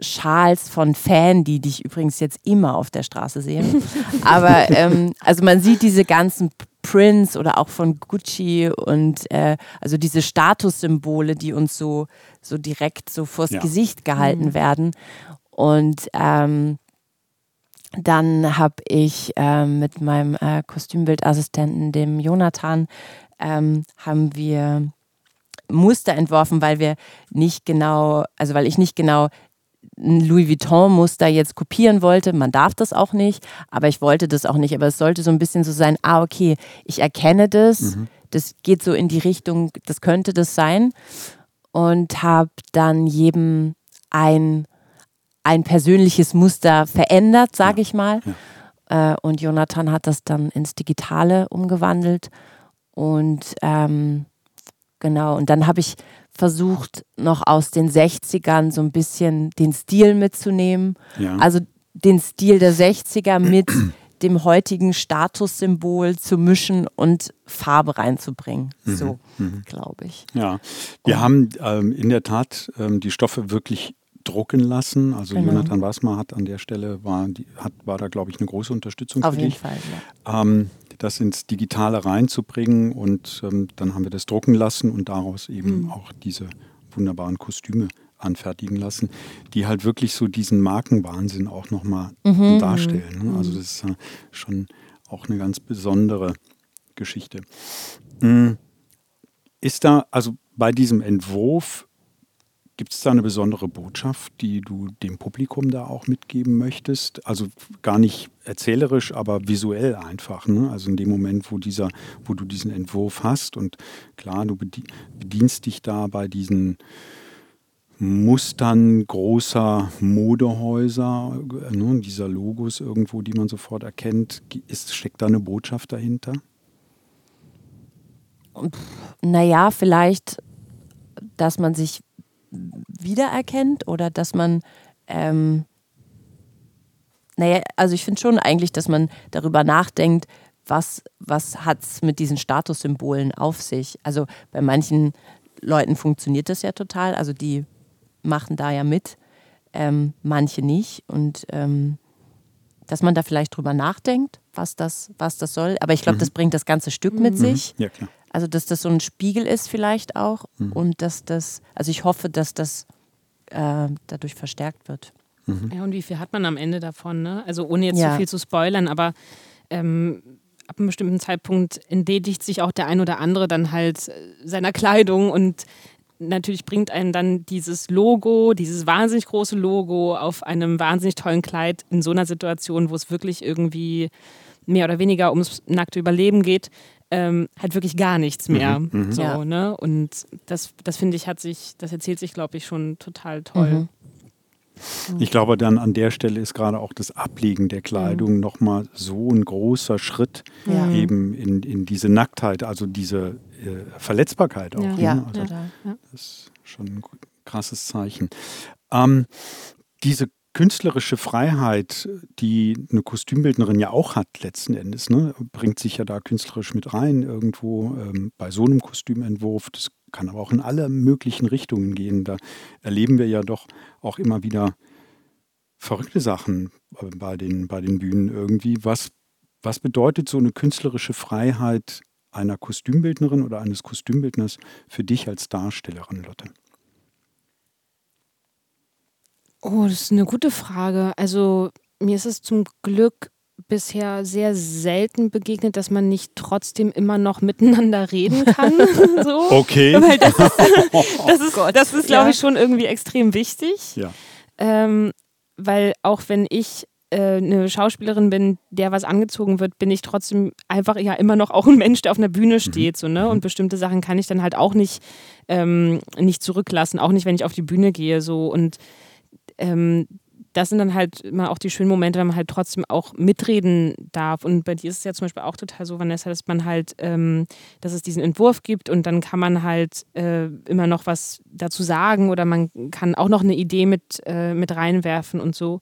Schals von Fandy, die ich übrigens jetzt immer auf der Straße sehe. Aber ähm, also man sieht diese ganzen Prince oder auch von Gucci und äh, also diese Statussymbole, die uns so, so direkt so vors ja. Gesicht gehalten mhm. werden. Und ähm, dann habe ich äh, mit meinem äh, Kostümbildassistenten, dem Jonathan, ähm, haben wir Muster entworfen, weil wir nicht genau, also weil ich nicht genau ein Louis Vuitton-Muster jetzt kopieren wollte. Man darf das auch nicht, aber ich wollte das auch nicht. Aber es sollte so ein bisschen so sein, ah, okay, ich erkenne das, mhm. das geht so in die Richtung, das könnte das sein. Und habe dann jedem ein, ein persönliches Muster verändert, sage ja. ich mal. Ja. Äh, und Jonathan hat das dann ins Digitale umgewandelt. Und ähm, genau, und dann habe ich versucht, noch aus den 60ern so ein bisschen den Stil mitzunehmen. Ja. Also den Stil der 60er mit dem heutigen Statussymbol zu mischen und Farbe reinzubringen. Mhm. So, mhm. glaube ich. Ja, wir und, haben ähm, in der Tat ähm, die Stoffe wirklich drucken lassen. Also genau. Jonathan Wasmer hat an der Stelle, war, die, hat, war da, glaube ich, eine große Unterstützung Auf für jeden dich. Fall, ja. Ähm, das ins Digitale reinzubringen und ähm, dann haben wir das drucken lassen und daraus eben mhm. auch diese wunderbaren Kostüme anfertigen lassen, die halt wirklich so diesen Markenwahnsinn auch nochmal mhm. darstellen. Ne? Also mhm. das ist schon auch eine ganz besondere Geschichte. Mhm. Ist da, also bei diesem Entwurf, Gibt es da eine besondere Botschaft, die du dem Publikum da auch mitgeben möchtest? Also gar nicht erzählerisch, aber visuell einfach. Ne? Also in dem Moment, wo dieser, wo du diesen Entwurf hast und klar, du bedienst dich da bei diesen Mustern großer Modehäuser, ne, dieser Logos irgendwo, die man sofort erkennt. Ist, steckt da eine Botschaft dahinter? Naja, vielleicht, dass man sich wiedererkennt oder dass man, ähm, naja, also ich finde schon eigentlich, dass man darüber nachdenkt, was, was hat es mit diesen Statussymbolen auf sich. Also bei manchen Leuten funktioniert das ja total, also die machen da ja mit, ähm, manche nicht. Und ähm, dass man da vielleicht drüber nachdenkt, was das, was das soll. Aber ich glaube, mhm. das bringt das ganze Stück mit mhm. sich. Ja, klar. Also, dass das so ein Spiegel ist vielleicht auch mhm. und dass das, also ich hoffe, dass das äh, dadurch verstärkt wird. Mhm. Ja, und wie viel hat man am Ende davon? Ne? Also ohne jetzt ja. zu viel zu spoilern, aber ähm, ab einem bestimmten Zeitpunkt entledigt sich auch der ein oder andere dann halt äh, seiner Kleidung und natürlich bringt einen dann dieses Logo, dieses wahnsinnig große Logo auf einem wahnsinnig tollen Kleid in so einer Situation, wo es wirklich irgendwie mehr oder weniger ums nackte Überleben geht, ähm, halt wirklich gar nichts mehr. Mhm, mhm. so, ja. ne? Und das, das finde ich, hat sich, das erzählt sich, glaube ich, schon total toll. Mhm. Ich glaube, dann an der Stelle ist gerade auch das Ablegen der Kleidung mhm. nochmal so ein großer Schritt ja. eben in, in diese Nacktheit, also diese äh, Verletzbarkeit auch. Ja, ne? ja also total. Das ist schon ein krasses Zeichen. Ähm, diese künstlerische Freiheit, die eine Kostümbildnerin ja auch hat letzten Endes, ne, bringt sich ja da künstlerisch mit rein irgendwo ähm, bei so einem Kostümentwurf. Das kann aber auch in alle möglichen Richtungen gehen. Da erleben wir ja doch auch immer wieder verrückte Sachen bei den, bei den Bühnen irgendwie. Was, was bedeutet so eine künstlerische Freiheit einer Kostümbildnerin oder eines Kostümbildners für dich als Darstellerin, Lotte? Oh, das ist eine gute Frage. Also mir ist es zum Glück bisher sehr selten begegnet, dass man nicht trotzdem immer noch miteinander reden kann. so. Okay. Weil das ist, das ist, oh ist glaube ja. ich, schon irgendwie extrem wichtig. Ja. Ähm, weil auch wenn ich äh, eine Schauspielerin bin, der was angezogen wird, bin ich trotzdem einfach ja immer noch auch ein Mensch, der auf einer Bühne mhm. steht. So, ne? Und mhm. bestimmte Sachen kann ich dann halt auch nicht, ähm, nicht zurücklassen, auch nicht, wenn ich auf die Bühne gehe. So. Und ähm, das sind dann halt immer auch die schönen Momente, wenn man halt trotzdem auch mitreden darf. Und bei dir ist es ja zum Beispiel auch total so, Vanessa, dass man halt, ähm, dass es diesen Entwurf gibt und dann kann man halt äh, immer noch was dazu sagen oder man kann auch noch eine Idee mit, äh, mit reinwerfen und so.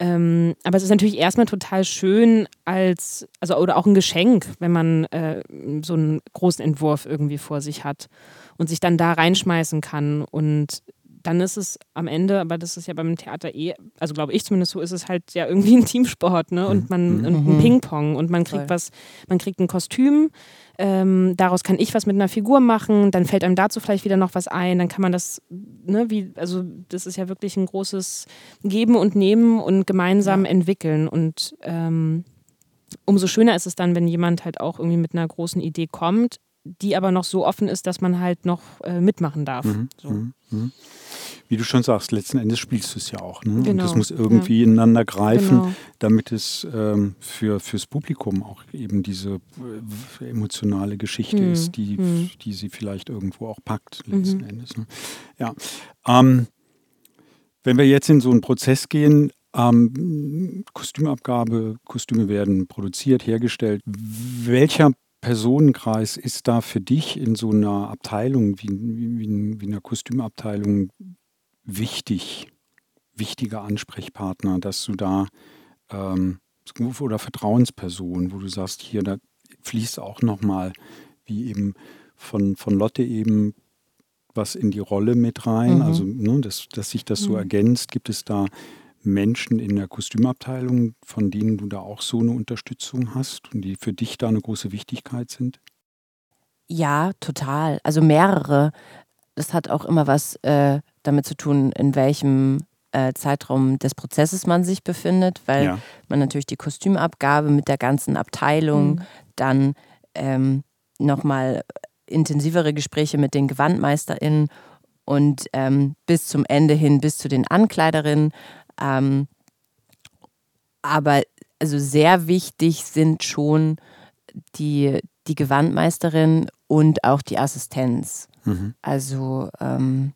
Ähm, aber es ist natürlich erstmal total schön als, also oder auch ein Geschenk, wenn man äh, so einen großen Entwurf irgendwie vor sich hat und sich dann da reinschmeißen kann und dann ist es am Ende, aber das ist ja beim Theater eh, also glaube ich zumindest so, ist es halt ja irgendwie ein Teamsport, ne? Und man mhm. und ein mhm. Ping-Pong und man kriegt Voll. was, man kriegt ein Kostüm, ähm, daraus kann ich was mit einer Figur machen, dann fällt einem dazu vielleicht wieder noch was ein, dann kann man das, ne, wie, also das ist ja wirklich ein großes Geben und Nehmen und gemeinsam ja. entwickeln. Und ähm, umso schöner ist es dann, wenn jemand halt auch irgendwie mit einer großen Idee kommt, die aber noch so offen ist, dass man halt noch äh, mitmachen darf. Mhm. So. Mhm. mhm wie du schon sagst, letzten Endes spielst du es ja auch. Ne? Genau. Und das muss irgendwie ja. ineinander greifen, genau. damit es ähm, für, fürs Publikum auch eben diese äh, emotionale Geschichte mhm. ist, die, mhm. die sie vielleicht irgendwo auch packt, letzten mhm. Endes. Ne? Ja. Ähm, wenn wir jetzt in so einen Prozess gehen, Ähm, Kostümabgabe, Kostüme werden produziert, hergestellt. Welcher Personenkreis ist da für dich in so einer Abteilung wie, wie, wie einer Kostümabteilung wichtig, wichtiger Ansprechpartner, dass du da ähm, oder Vertrauensperson, wo du sagst, hier, da fließt auch nochmal, wie eben von, von Lotte eben was in die Rolle mit rein, mhm. also ne, dass, dass sich das so mhm. ergänzt. Gibt es da Menschen in der Kostümabteilung, von denen du da auch so eine Unterstützung hast und die für dich da eine große Wichtigkeit sind? Ja, total. Also mehrere. Das hat auch immer was äh, damit zu tun, in welchem äh, Zeitraum des Prozesses man sich befindet, weil ja. man natürlich die Kostümabgabe mit der ganzen Abteilung, mhm. dann ähm, nochmal intensivere Gespräche mit den GewandmeisterInnen und ähm, bis zum Ende hin, bis zu den Ankleiderinnen. Ähm, aber also sehr wichtig sind schon die, die Gewandmeisterin und auch die Assistenz. Mhm. Also ähm,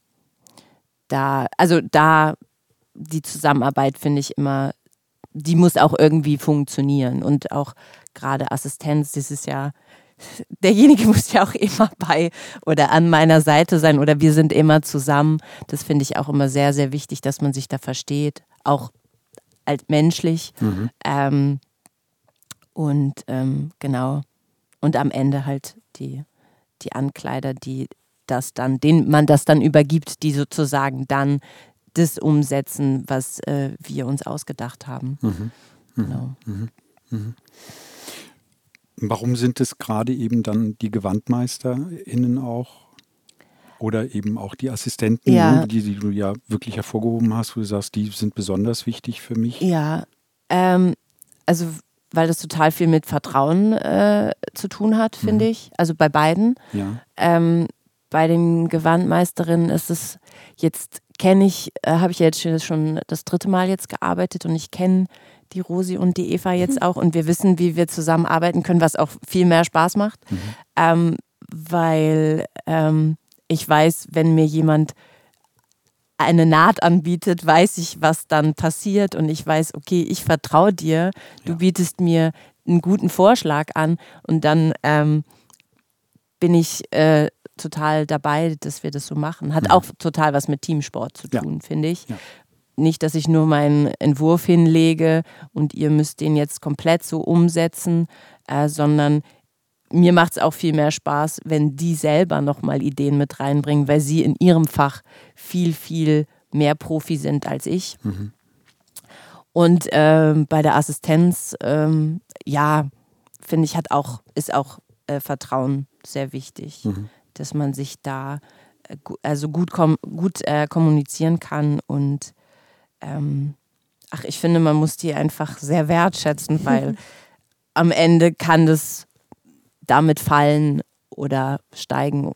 da, also da die Zusammenarbeit finde ich immer, die muss auch irgendwie funktionieren. Und auch gerade Assistenz, das ist ja, derjenige muss ja auch immer bei oder an meiner Seite sein oder wir sind immer zusammen. Das finde ich auch immer sehr, sehr wichtig, dass man sich da versteht, auch als menschlich. Mhm. Ähm, und ähm, genau. Und am Ende halt die, die Ankleider, die das dann, denen man das dann übergibt, die sozusagen dann das umsetzen, was äh, wir uns ausgedacht haben. Mhm. mhm. Genau. Mhm. Mhm. Warum sind es gerade eben dann die GewandmeisterInnen auch? Oder eben auch die Assistenten, ja. Ne, die, die, du ja wirklich hervorgehoben hast, wo du sagst, die sind besonders wichtig für mich? Ja, ähm, also weil das total viel mit Vertrauen äh, zu tun hat, finde mhm. ich. Also bei beiden. Ja. Ähm, bei den Gewandmeisterinnen ist es jetzt kenne ich, äh, habe ich jetzt schon das dritte Mal jetzt gearbeitet und ich kenne die Rosi und die Eva jetzt auch und wir wissen, wie wir zusammenarbeiten können, was auch viel mehr Spaß macht, mhm. ähm, weil ähm, ich weiß, wenn mir jemand eine Naht anbietet, weiß ich, was dann passiert und ich weiß, okay, ich vertraue dir, du ja. bietest mir einen guten Vorschlag an und dann ähm, bin ich äh, total dabei, dass wir das so machen. Hat mhm. auch total was mit Teamsport zu tun, ja. finde ich. Ja. Nicht, dass ich nur meinen Entwurf hinlege und ihr müsst den jetzt komplett so umsetzen, äh, sondern mir macht es auch viel mehr Spaß, wenn die selber nochmal Ideen mit reinbringen, weil sie in ihrem Fach viel, viel mehr Profi sind als ich. Mhm. Und ähm, bei der Assistenz, ähm, ja, finde ich, hat auch, ist auch äh, Vertrauen sehr wichtig. Mhm dass man sich da äh, also gut, kom gut äh, kommunizieren kann und ähm, ach, ich finde, man muss die einfach sehr wertschätzen, weil am Ende kann das damit fallen oder steigen,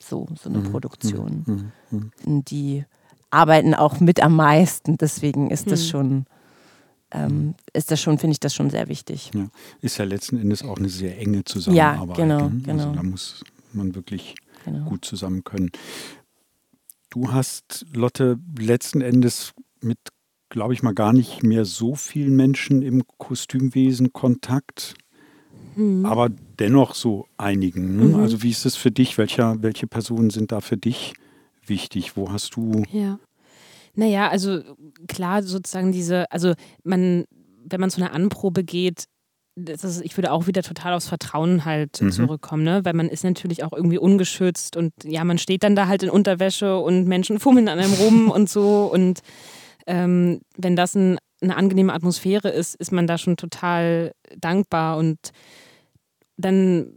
so, so eine mhm. Produktion. Mhm. Mhm. mhm. Die arbeiten auch mit am meisten, deswegen ist das mhm. schon ähm, ist das schon, finde ich das schon sehr wichtig. Ja. Ist ja letzten Endes auch eine sehr enge Zusammenarbeit. Ja, genau, ne? genau. Also da muss man wirklich genau. gut zusammen können. Du hast, Lotte, letzten Endes mit, glaube ich mal, gar nicht mehr so vielen Menschen im Kostümwesen Kontakt, mhm. aber dennoch so einigen. Ne? Mhm. Also wie ist es für dich? Welcher, welche Personen sind da für dich wichtig? Wo hast du... Ja. Naja, also klar, sozusagen diese, also man, wenn man zu einer Anprobe geht, ist, ich würde auch wieder total aufs Vertrauen halt mhm. zurückkommen, ne? weil man ist natürlich auch irgendwie ungeschützt und ja, man steht dann da halt in Unterwäsche und Menschen fummeln an einem rum und so und ähm, wenn das ein, eine angenehme Atmosphäre ist, ist man da schon total dankbar. Und dann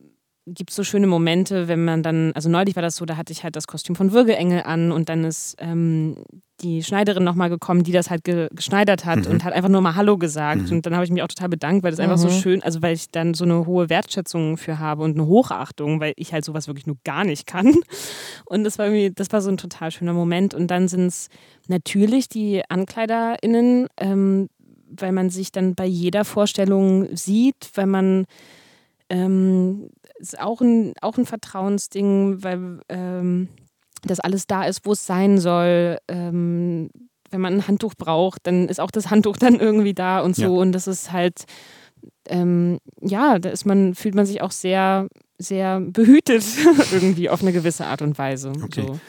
gibt es so schöne Momente, wenn man dann, also neulich war das so, da hatte ich halt das Kostüm von Würgeengel an und dann ist ähm, die Schneiderin nochmal gekommen, die das halt ge geschneidert hat mhm. und hat einfach nur mal Hallo gesagt. Mhm. Und dann habe ich mich auch total bedankt, weil das mhm. einfach so mhm. schön, also weil ich dann so eine hohe Wertschätzung für habe und eine Hochachtung, weil ich halt sowas wirklich nur gar nicht kann. Und das war irgendwie, das war so ein total schöner Moment. Und dann sind es natürlich die AnkleiderInnen, ähm, weil man sich dann bei jeder Vorstellung sieht, weil man ähm, ist auch ein, auch ein Vertrauensding, weil ähm, das alles da ist, wo es sein soll. Ähm, wenn man ein Handtuch braucht, dann ist auch das Handtuch dann irgendwie da und so. Ja. Und das ist halt, ähm, ja, da ist man, fühlt man sich auch sehr, sehr behütet irgendwie auf eine gewisse Art und Weise. Okay. So.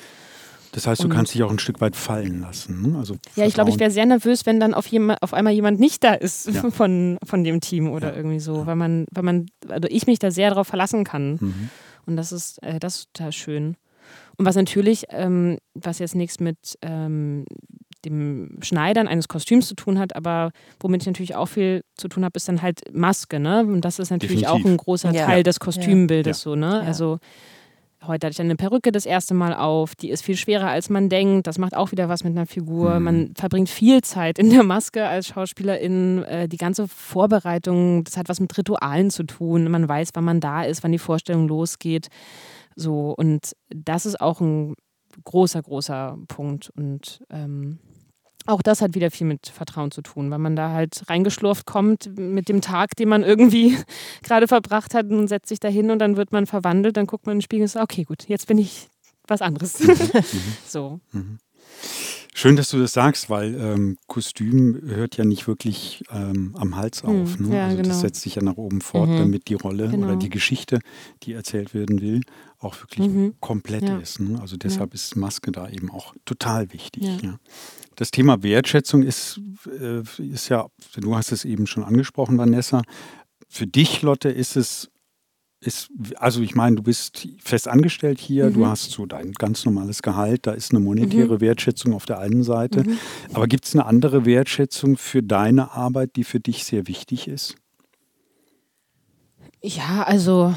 Das heißt, du und kannst dich auch ein Stück weit fallen lassen. Ne? Also ja, ich glaube, ich wäre sehr nervös, wenn dann auf, jemand, auf einmal jemand nicht da ist ja. von, von dem Team oder ja. irgendwie so, weil man, weil man, also ich mich da sehr darauf verlassen kann. Mhm. Und das ist, äh, das ist total schön. Und was natürlich, ähm, was jetzt nichts mit ähm, dem Schneidern eines Kostüms zu tun hat, aber womit ich natürlich auch viel zu tun habe, ist dann halt Maske, ne? Und das ist natürlich Definitiv. auch ein großer ja. Teil des Kostümbildes, so, ne? Also Heute hatte ich eine Perücke das erste Mal auf. Die ist viel schwerer, als man denkt. Das macht auch wieder was mit einer Figur. Mhm. Man verbringt viel Zeit in der Maske als Schauspielerin. Äh, die ganze Vorbereitung, das hat was mit Ritualen zu tun. Man weiß, wann man da ist, wann die Vorstellung losgeht. So, und das ist auch ein großer, großer Punkt. Und ähm, auch das hat wieder viel mit Vertrauen zu tun, weil man da halt reingeschlurft kommt mit dem Tag, den man irgendwie gerade verbracht hat und setzt sich da hin und dann wird man verwandelt, dann guckt man in den Spiegel und sagt, okay, gut, jetzt bin ich was anderes. Mhm. so. Mhm. Schön, dass du das sagst, weil ähm, Kostüm hört ja nicht wirklich ähm, am Hals hm, auf. Ne? Ja, also genau. das setzt sich ja nach oben fort, mhm. damit die Rolle genau. oder die Geschichte, die erzählt werden will, auch wirklich mhm. komplett ja. ist. Ne? Also deshalb ja. ist Maske da eben auch total wichtig. Das Thema Wertschätzung ist, äh, ist ja, du hast es eben schon angesprochen, Vanessa. Für dich, Lotte, ist es ist, also ich meine, du bist fest angestellt hier, mhm. du hast so dein ganz normales Gehalt, da ist eine monetäre mhm. Wertschätzung auf der einen Seite. Mhm. Aber gibt es eine andere Wertschätzung für deine Arbeit, die für dich sehr wichtig ist? Ja, also,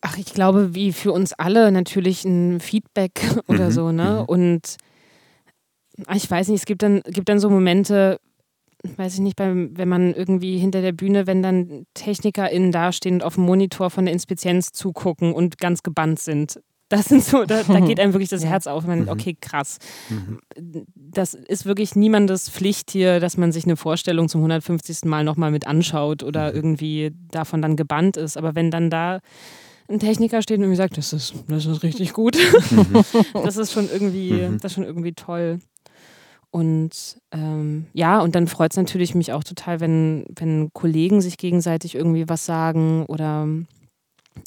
ach, ich glaube, wie für uns alle natürlich ein Feedback oder mhm. so, ne? Mhm. Und ich weiß nicht, es gibt dann, gibt dann so Momente, weiß ich nicht, beim, wenn man irgendwie hinter der Bühne, wenn dann TechnikerInnen dastehen und auf dem Monitor von der Inspizienz zugucken und ganz gebannt sind. Das sind so, da, da geht einem wirklich das Herz auf. Man denkt, mhm. okay, krass. Mhm. Das ist wirklich niemandes Pflicht hier, dass man sich eine Vorstellung zum 150. Mal nochmal mit anschaut oder mhm. irgendwie davon dann gebannt ist. Aber wenn dann da ein Techniker steht und mir sagt, das ist, das ist richtig gut, das ist schon irgendwie, das ist schon irgendwie toll. Und ähm, ja, und dann freut es natürlich mich auch total, wenn, wenn Kollegen sich gegenseitig irgendwie was sagen oder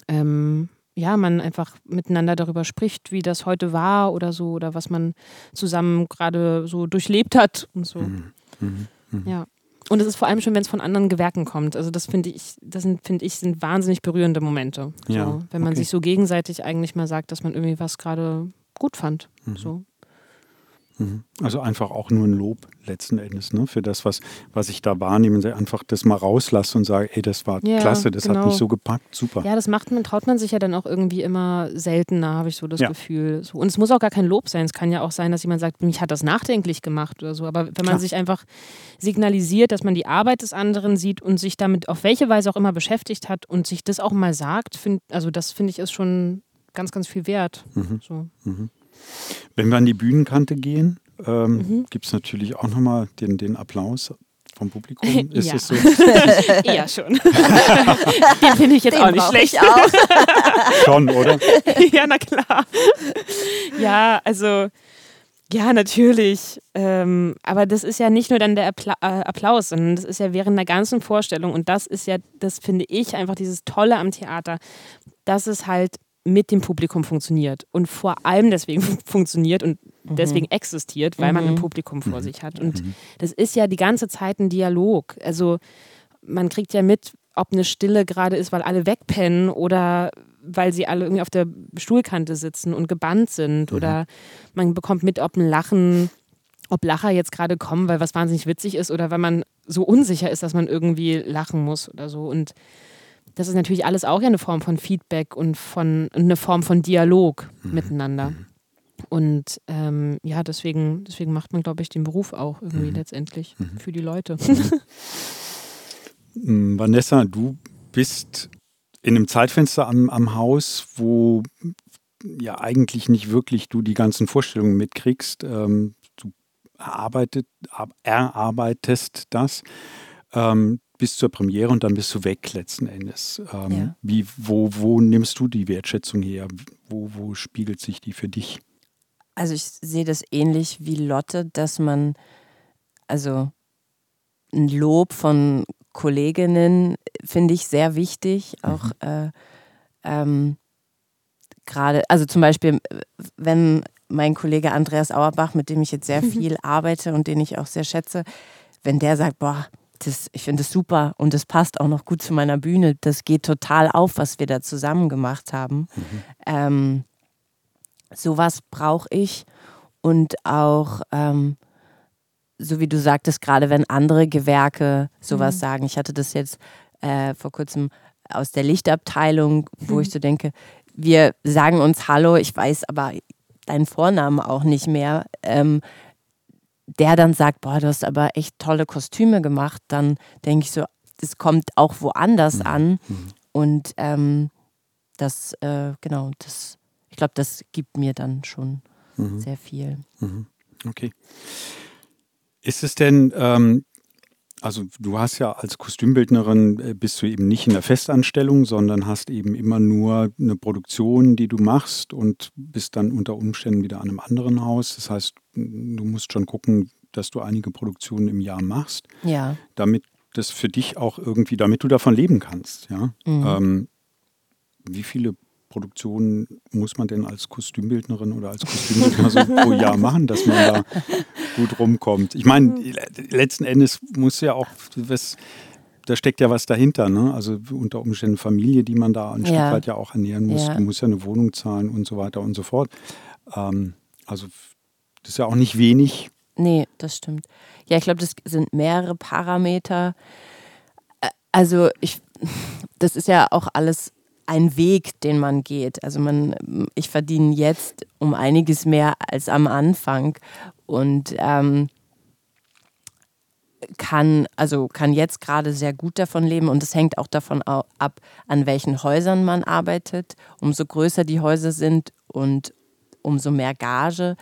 ähm, ja, man einfach miteinander darüber spricht, wie das heute war oder so, oder was man zusammen gerade so durchlebt hat und so. Mhm. Mhm. Mhm. Ja. Und es ist vor allem schön, wenn es von anderen Gewerken kommt. Also das finde ich, das sind, finde ich, sind wahnsinnig berührende Momente. Ja. So, wenn man okay. sich so gegenseitig eigentlich mal sagt, dass man irgendwie was gerade gut fand. Mhm. So. Mhm. Also einfach auch nur ein Lob letzten Endes ne? für das, was, was ich da wahrnehme. Einfach das mal rauslasse und sage, ey, das war ja, klasse, das genau. hat mich so gepackt, super. Ja, das macht man, traut man sich ja dann auch irgendwie immer seltener, habe ich so das ja. Gefühl. So, und es muss auch gar kein Lob sein. Es kann ja auch sein, dass jemand sagt, mich hat das nachdenklich gemacht oder so. Aber wenn man Klar. sich einfach signalisiert, dass man die Arbeit des anderen sieht und sich damit auf welche Weise auch immer beschäftigt hat und sich das auch mal sagt, find, also das finde ich ist schon ganz, ganz viel wert. Mhm. So. Mhm. Wenn wir an die Bühnenkante gehen, ähm, mhm. gibt es natürlich auch nochmal den, den Applaus vom Publikum. Ist ja. es so? ja, schon. den finde ich jetzt den auch nicht schlecht. Auch. schon, oder? ja, na klar. Ja, also. Ja, natürlich. Ähm, aber das ist ja nicht nur dann der Appla äh, Applaus, sondern das ist ja während der ganzen Vorstellung. Und das ist ja, das finde ich einfach dieses Tolle am Theater, dass es halt mit dem Publikum funktioniert und vor allem deswegen funktioniert und mhm. deswegen existiert, weil mhm. man ein mhm. Publikum vor mhm. sich hat. Und mhm. das ist ja die ganze Zeit ein Dialog. Also man kriegt ja mit, ob eine Stille gerade ist, weil alle wegpennen oder weil sie alle irgendwie auf der Stuhlkante sitzen und gebannt sind mhm. oder man bekommt mit, ob ein Lachen ob Lacher jetzt gerade kommen, weil was wahnsinnig witzig ist oder weil man so unsicher ist, dass man irgendwie lachen muss oder so. Und das ist natürlich alles auch ja eine Form von Feedback und von eine Form von Dialog mhm. miteinander. Mhm. Und ähm, ja, deswegen, deswegen macht man, glaube ich, den Beruf auch irgendwie mhm. letztendlich mhm. für die Leute. Mm, Vanessa, du bist in einem Zeitfenster am, am Haus, wo ja eigentlich nicht wirklich du die ganzen Vorstellungen mitkriegst. Ähm, du erarbeitet, erarbeitest das. Ähm, bis zur Premiere und dann bist du weg letzten Endes. Ähm, ja. wie, wo, wo nimmst du die Wertschätzung her? Wo, wo spiegelt sich die für dich? Also ich sehe das ähnlich wie Lotte, dass man, also ein Lob von Kolleginnen finde ich sehr wichtig. Auch mhm. äh, ähm, gerade, also zum Beispiel, wenn mein Kollege Andreas Auerbach, mit dem ich jetzt sehr viel arbeite und den ich auch sehr schätze, wenn der sagt, boah, das, ich finde es super und es passt auch noch gut zu meiner Bühne, das geht total auf, was wir da zusammen gemacht haben. Mhm. Ähm, sowas brauche ich und auch, ähm, so wie du sagtest, gerade wenn andere Gewerke sowas mhm. sagen. Ich hatte das jetzt äh, vor kurzem aus der Lichtabteilung, wo mhm. ich so denke, wir sagen uns Hallo, ich weiß aber deinen Vornamen auch nicht mehr. Ähm, der dann sagt, boah, du hast aber echt tolle Kostüme gemacht, dann denke ich so, das kommt auch woanders mhm. an. Mhm. Und ähm, das, äh, genau, das, ich glaube, das gibt mir dann schon mhm. sehr viel. Mhm. Okay. Ist es denn, ähm, also du hast ja als Kostümbildnerin äh, bist du eben nicht in der Festanstellung, sondern hast eben immer nur eine Produktion, die du machst und bist dann unter Umständen wieder an einem anderen Haus. Das heißt, du musst schon gucken, dass du einige Produktionen im Jahr machst, ja. damit das für dich auch irgendwie, damit du davon leben kannst. Ja? Mhm. Ähm, wie viele Produktionen muss man denn als Kostümbildnerin oder als Kostümbildner so pro Jahr machen, dass man da gut rumkommt? Ich meine, mhm. letzten Endes muss ja auch was, da steckt ja was dahinter, ne? Also unter Umständen Familie, die man da ein ja. Stück weit ja auch ernähren muss. Ja. Du musst ja eine Wohnung zahlen und so weiter und so fort. Ähm, also das ist ja auch nicht wenig. Nee, das stimmt. Ja, ich glaube, das sind mehrere Parameter. Also ich, das ist ja auch alles ein Weg, den man geht. Also man, ich verdiene jetzt um einiges mehr als am Anfang und ähm, kann, also kann jetzt gerade sehr gut davon leben und es hängt auch davon ab, an welchen Häusern man arbeitet. Umso größer die Häuser sind und umso mehr Gage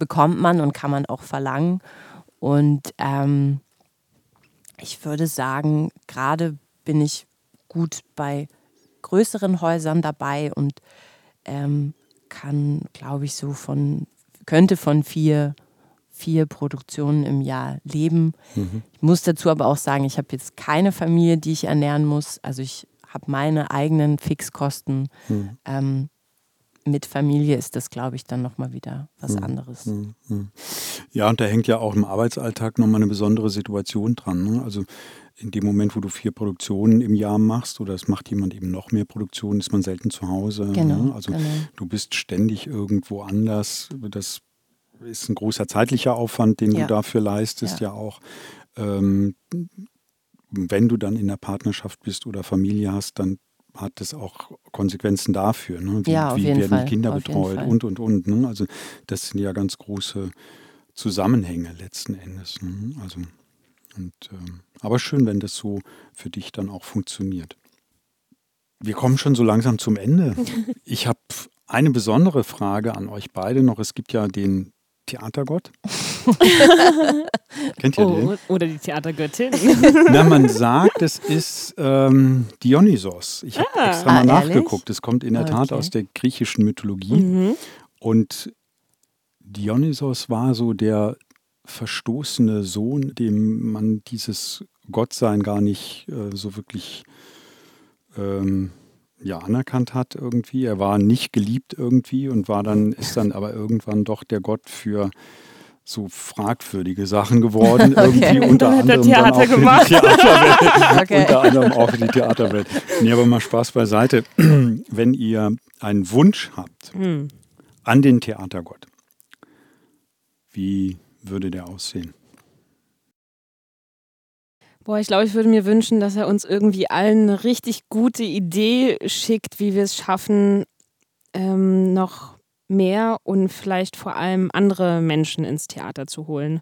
bekommt man und kann man auch verlangen. Und ähm, ich würde sagen, gerade bin ich gut bei größeren Häusern dabei und ähm, kann, glaube ich, so von, könnte von vier, vier Produktionen im Jahr leben. Mhm. Ich muss dazu aber auch sagen, ich habe jetzt keine Familie, die ich ernähren muss. Also ich habe meine eigenen Fixkosten. Mhm. Ähm, mit Familie ist das, glaube ich, dann nochmal wieder was hm, anderes. Hm, hm. Ja, und da hängt ja auch im Arbeitsalltag nochmal eine besondere Situation dran. Ne? Also in dem Moment, wo du vier Produktionen im Jahr machst oder es macht jemand eben noch mehr Produktionen, ist man selten zu Hause. Ne? Genau, ne? Also genau. du bist ständig irgendwo anders. Das ist ein großer zeitlicher Aufwand, den ja. du dafür leistest, ja, ja auch. Ähm, wenn du dann in der Partnerschaft bist oder Familie hast, dann hat das auch Konsequenzen dafür. Ne? Wie, ja, wie werden Fall. die Kinder auf betreut und, und, und. Ne? Also das sind ja ganz große Zusammenhänge letzten Endes. Ne? Also, und, ähm, aber schön, wenn das so für dich dann auch funktioniert. Wir kommen schon so langsam zum Ende. Ich habe eine besondere Frage an euch beide noch. Es gibt ja den Theatergott. Kennt ihr oh, den? Oder die Theatergöttin. Na, man sagt, es ist ähm, Dionysos. Ich habe ah, extra mal ah, nachgeguckt. Es kommt in der okay. Tat aus der griechischen Mythologie. Mhm. Und Dionysos war so der verstoßene Sohn, dem man dieses Gottsein gar nicht äh, so wirklich ähm, ja, anerkannt hat irgendwie. Er war nicht geliebt irgendwie und war dann, ist dann aber irgendwann doch der Gott für so fragwürdige Sachen geworden, irgendwie okay. unter anderem dann auch gemacht. für die Theaterwelt. okay. unter anderem auch für die Theaterwelt. Nee, aber mal Spaß beiseite. Wenn ihr einen Wunsch habt hm. an den Theatergott, wie würde der aussehen? Boah, ich glaube, ich würde mir wünschen, dass er uns irgendwie allen eine richtig gute Idee schickt, wie wir es schaffen, ähm, noch mehr und vielleicht vor allem andere Menschen ins Theater zu holen.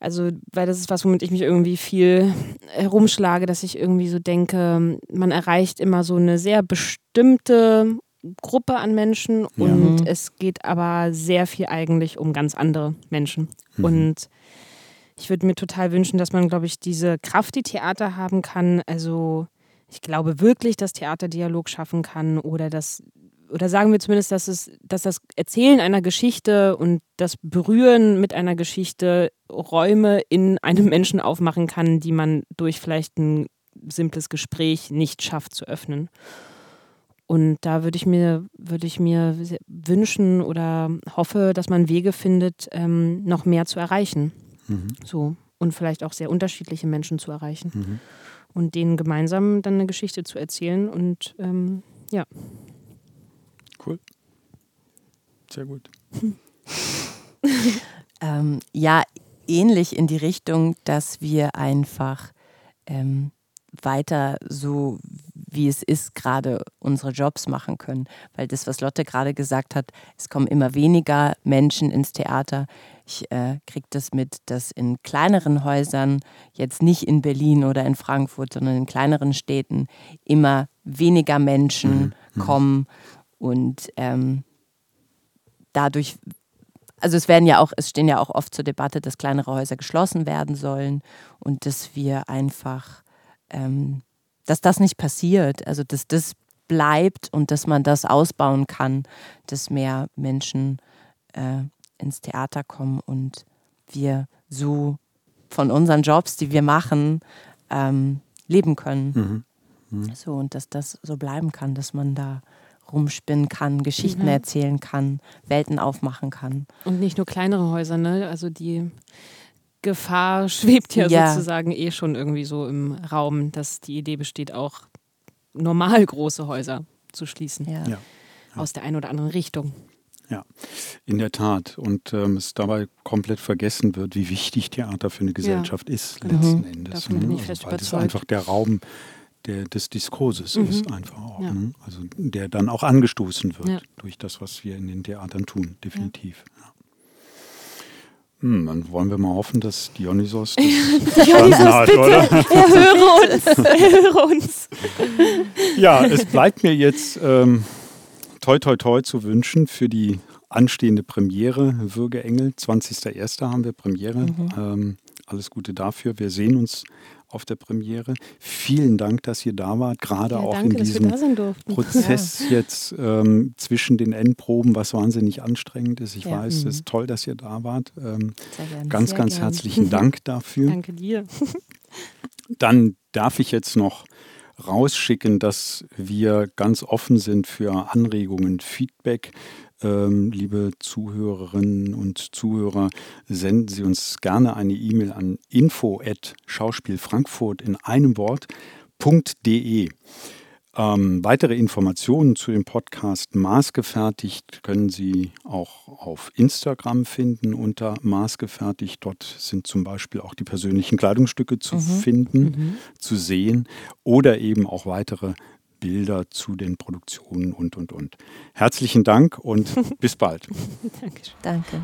Also, weil das ist was, womit ich mich irgendwie viel herumschlage, dass ich irgendwie so denke, man erreicht immer so eine sehr bestimmte Gruppe an Menschen ja. und mhm. es geht aber sehr viel eigentlich um ganz andere Menschen. Mhm. Und ich würde mir total wünschen, dass man, glaube ich, diese Kraft, die Theater haben kann, also ich glaube wirklich, dass Theater Dialog schaffen kann oder dass oder sagen wir zumindest, dass es, dass das Erzählen einer Geschichte und das Berühren mit einer Geschichte Räume in einem Menschen aufmachen kann, die man durch vielleicht ein simples Gespräch nicht schafft zu öffnen. Und da würde ich mir, ich mir wünschen oder hoffe, dass man Wege findet, ähm, noch mehr zu erreichen. Mhm. So. Und vielleicht auch sehr unterschiedliche Menschen zu erreichen. Mhm. Und denen gemeinsam dann eine Geschichte zu erzählen. Und ähm, ja. Cool. Sehr gut. ähm, ja, ähnlich in die Richtung, dass wir einfach ähm, weiter so wie es ist, gerade unsere Jobs machen können. Weil das, was Lotte gerade gesagt hat, es kommen immer weniger Menschen ins Theater. Ich äh, kriege das mit, dass in kleineren Häusern, jetzt nicht in Berlin oder in Frankfurt, sondern in kleineren Städten, immer weniger Menschen mhm. mhm. kommen und ähm, dadurch also es werden ja auch, es stehen ja auch oft zur Debatte, dass kleinere Häuser geschlossen werden sollen und dass wir einfach ähm, dass das nicht passiert, also dass das bleibt und dass man das ausbauen kann, dass mehr Menschen äh, ins Theater kommen und wir so von unseren Jobs, die wir machen, ähm, leben können. Mhm. Mhm. So und dass das so bleiben kann, dass man da rumspinnen kann, Geschichten mhm. erzählen kann, Welten aufmachen kann. Und nicht nur kleinere Häuser, ne? Also die Gefahr schwebt ja, ja, sozusagen eh schon irgendwie so im Raum, dass die Idee besteht, auch normal große Häuser zu schließen. Ja. Ja. Aus der einen oder anderen Richtung. Ja, in der Tat. Und ähm, es dabei komplett vergessen wird, wie wichtig Theater für eine Gesellschaft ist, mhm. letzten mhm. Endes. Davon bin ich ne? fest also, weil es einfach der Raum der, des Diskurses mhm. ist, einfach auch. Ja. Ne? Also der dann auch angestoßen wird durch das, was wir in den Theatern tun, definitiv. Ja. Hm, dann wollen wir mal hoffen, dass Dionysos das Dionysos, hat, bitte, oder? Er höre uns, er höre uns. Ja, es bleibt mir jetzt ähm, toi toi toi zu wünschen für die anstehende Premiere Würgeengel. 20.01. haben wir Premiere. Mhm. Ähm, alles Gute dafür. Wir sehen uns auf der Premiere. Vielen Dank, dass ihr da wart, gerade ja, auch danke, in diesem Prozess ja. jetzt ähm, zwischen den Endproben, was wahnsinnig anstrengend ist. Ich ja. weiß, es ist mhm. toll, dass ihr da wart. Ähm, ganz, Sehr ganz gern. herzlichen Dank dafür. Danke dir. Dann darf ich jetzt noch rausschicken, dass wir ganz offen sind für Anregungen, Feedback. Ähm, liebe Zuhörerinnen und Zuhörer, senden Sie uns gerne eine E-Mail an info@schauspielfrankfurt in einem Wort.de. Ähm, weitere Informationen zu dem Podcast Maßgefertigt können Sie auch auf Instagram finden unter Maßgefertigt. Dort sind zum Beispiel auch die persönlichen Kleidungsstücke zu mhm. finden, mhm. zu sehen oder eben auch weitere Bilder zu den Produktionen und, und, und. Herzlichen Dank und bis bald. Danke. Danke.